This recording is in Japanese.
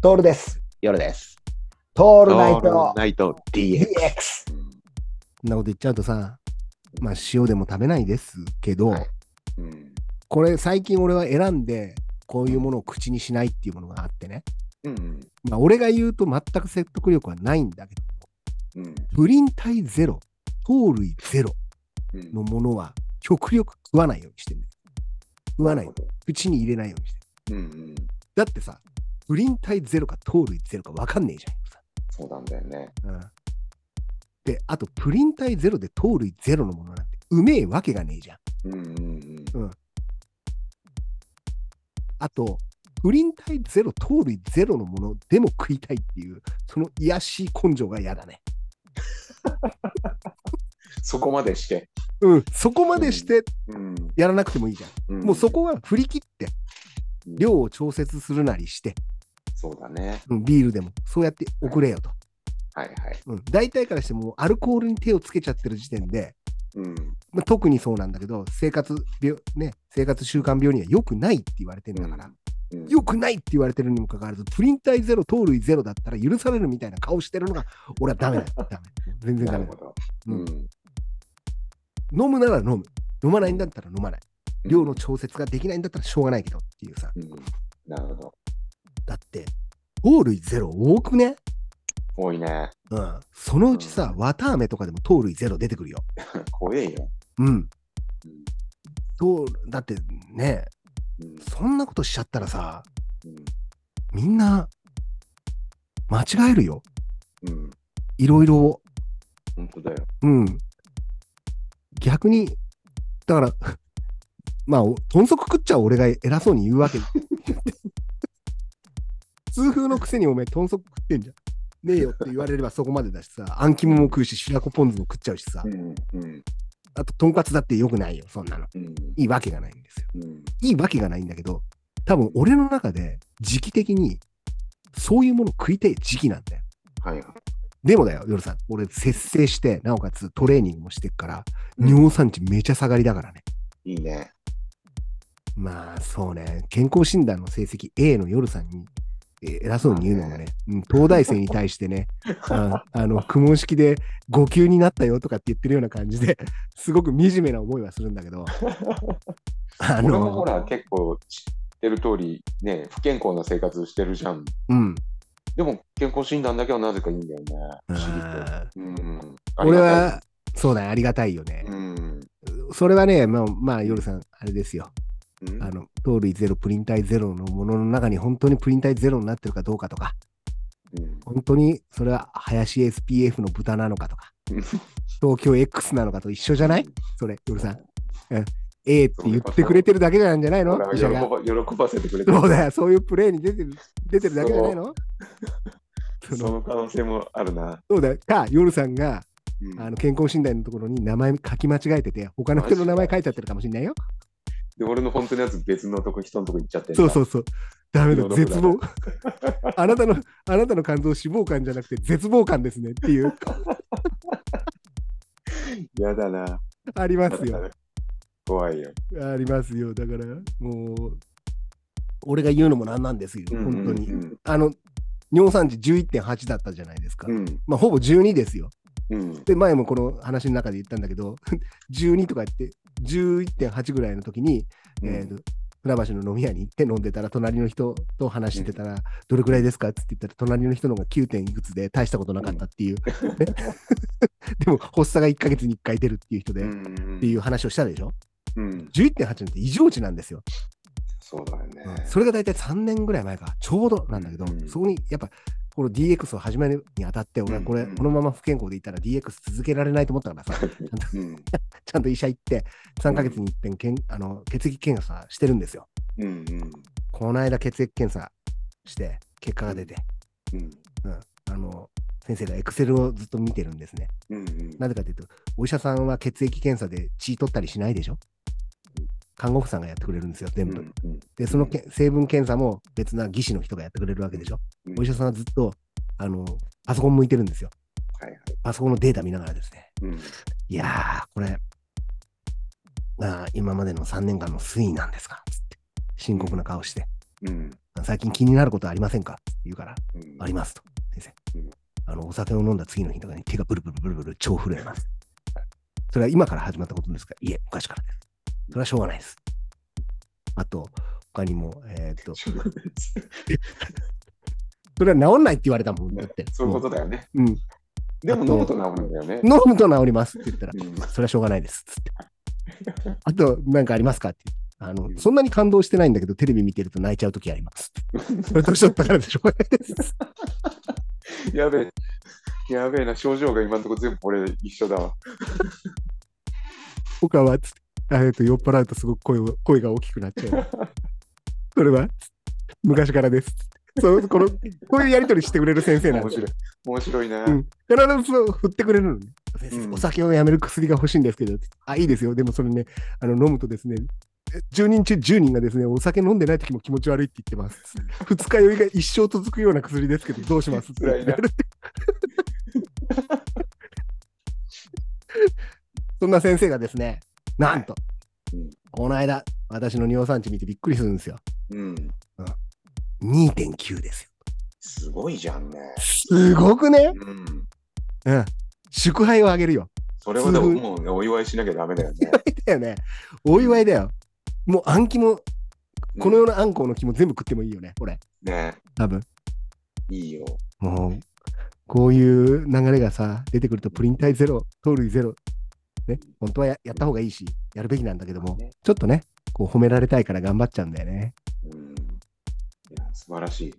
トールです。夜です。トールナイトナイト DX。そんなこと言っちゃうとさ、まあ塩でも食べないですけど、はいうん。これ最近俺は選んで、こういうものを口にしないっていうものがあってね。うん。まあ俺が言うと全く説得力はないんだけど、うん。プリン体ゼロ、糖類ゼロうんのものは極力食わないようにしてる、食わない口に入れないようにしてる。うんうん。だってさ、プリン体ゼロか糖類ゼロか分かんねえじそうなんだよね。ゃん。うん、で、あとプリン体ゼロで糖類ゼロのものなんてうめえわけがねえじゃん。うんうんあと、プリン体ゼロ、糖類ゼロのものでも食いたいっていう、その癒やしい根性が嫌だね。そこまでして。うん、そこまでしてうん。やらなくてもいいじゃん。もうそこは振り切って、量を調節するなりして、そうだね。うん、ビールでもそうやって送れよと。はいはい。うん、大体からしてもアルコールに手をつけちゃってる時点で、うん。まあ、特にそうなんだけど、生活病、ね、生活習慣病には良くないって言われてるんだから、うん良くないって言われてるにもかかわらず、プリン体ゼロ、糖類ゼロだったら許されるみたいな顔してるのが、俺はダメだよ。ダメ。全然ダメだ。ううんん。飲むなら飲む。飲まないんだったら飲まない。量のうん調節ができないんだったらしょうがないけどっていうさ。うん。なるほど。だって、糖類ゼロ？多くね？多いね。うん。そのうちさ、うん綿あめとかでも糖類ゼロ出てくるよ。怖えよ。うん。うん糖だってね、うんそんなことしちゃったらさ、うんみんな、間違えるよ。うん。いろいろ。本当だよ。うん。逆に、だから、まあ、お豚足食っちゃ俺が偉そうに言うわけ。痛風のくせにおめえ豚足食ってんじゃん。ねえよって言われればそこまでだしさ、あん肝も食うし、白子ポン酢も食っちゃうしさう、ん。うん。あと、とんかつだってよくないよ、そんなの。うん。いいわけがないんですよ。うん。いいわけがないんだけど、多分俺の中で時期的にそういうもの食いたい時期なんだよ。はいはい。でもだよ、夜さん、俺節制して、なおかつトレーニングもしてっから、尿酸値めちゃ下がりだからね。いいね。まあそうね、健康診断の成績 A の夜さんに、えー偉そうに言うのがね、うん、東大生に対してね、ああの、苦問式で5級になったよとかって言ってるような感じで、すごく惨めな思いはするんだけど、あ俺もほの、ら、結構知ってる通り、ね、不健康な生活してるじゃん。うん、でも、健康診断だけはなぜかいいんだよね。不思議と。あーうん。俺は、そうだね、ありがたいよね。うん。それはね、まあ、まあ、夜さん、あれですよ。うん。あの、糖類ゼロ、プリン体ゼロのものの中に本当にプリン体ゼロになってるかどうかとか、うん。本当にそれは林 SPF の豚なのかとか、う ん東京 X なのかと一緒じゃない？それ、夜さん。うん。A って言ってくれてるだけなんじゃないの？喜ばせてくれてる。そうだよ、そういうプレーに出てる出てるだけじゃないの？その。可能性もあるな。そうだよ。か、夜さんがうん。あの健康診断のところに名前書き間違えてて、他の人の名前書いちゃってるかもしれないよ。で、俺の本当のやつ別のとこ、人のとこ行っちゃってそうそうそう。ダメだ、絶望。あなたの、あなたの肝臓脂肪肝じゃなくて絶望肝ですねっていう、やだな。ありますよ。怖いよ。ありますよ。だから、もう、俺が言うのもなんなんですよ、本当に。うんあの、尿酸値11.8だったじゃないですか。うん。まあ、ほぼ12ですよ。うん。で、前もこの話の中で言ったんだけど、12とか言って、11.8ぐらいの時に、えーと船橋の飲み屋に行って飲んでたら、隣の人と話してたら、どれくらいですかって言ったら、隣の人の方が 9. 点いくつで大したことなかったっていう。ね でも、発作が1ヶ月に1回出るっていう人で、っうんていう話をしたでしょ？うん。?11.8 なんて異常値なんですよ。そうだよね。それが大体3年ぐらい前か、ちょうどなんだけど、うんそこにやっぱ、この DX を始めるにあたって、俺はこれ、うんこのまま不健康でいったら DX 続けられないと思ったからさ、うん。ちゃんと医者行って、3ヶ月に一遍けんあの血液検査してるんですよ。うん。うん。この間血液検査して、結果が出て、うん。あの、先生がエクセルをずっと見てるんですね。うん。うん。なぜかというと、お医者さんは血液検査で血取ったりしないでしょ？看護婦さんがやってくれるんですよ、全部。うん。で、そのけ成分検査も別な技師の人がやってくれるわけでしょ。うんお医者さんはずっと、あの、パソコン向いてるんですよ。はいはい。パソコンのデータ見ながらですね。うん。いやー、これ、あー今までの3年間の推移なんですか？つって、深刻な顔して。うん。最近気になることありませんか？って言うから、うんありますと。先生うん。あの、お酒を飲んだ次の日とかに手がブルブルブルブル超震えます。それは今から始まったことですか？いえ、昔からです。それはしょうがないです。あと、他にも、えーっと、それは治んないって言われたもんだって。そういうことだよね。うん。でも飲むと治るんだよね。飲むと治りますって言ったら、うんそれはしょうがないです。つって。あと、なんかありますかって。あのう、んそんなに感動してないんだけど、テレビ見てると泣いちゃうときあります。それ年取ったからでしょうがないです。やべえ。やべえな、症状が今のところ全部俺一緒だわ。他はつって。えっと、酔っ払うとすごく声を声が大きくなっちゃう。それは？昔からです。そうこのこういうやりとりしてくれる先生なん面白い。面白いな。うん必ずそう振ってくれるのね。うんお酒をやめる薬が欲しいんですけど、あ、いいですよ。でもそれね、あの飲むとですね、え10人中10人がですね、お酒飲んでない時も気持ち悪いって言ってます。二日酔いが一生続くような薬ですけど、どうします？って言われてそんな先生がですね、なんと、うんこの間、私の尿酸値見てびっくりするんですよ。うん。2.9ですよ。すごいじゃんね。すごくね、うん。うん、祝杯をあげるよ。それはでももうね、お祝いしなきゃダメだよね。だよね。お祝いだよ。もうあん肝も、この世のあんこうの肝全部食ってもいいよね、これ。ね。多分。いいよ。もう、こういう流れがさ、出てくるとプリン体ゼロ、糖類ゼロ。ね、本当はややった方がいいし、やるべきなんだけどもね、ちょっとね、こう褒められたいから頑張っちゃうんだよね。うん。いや、素晴らしい。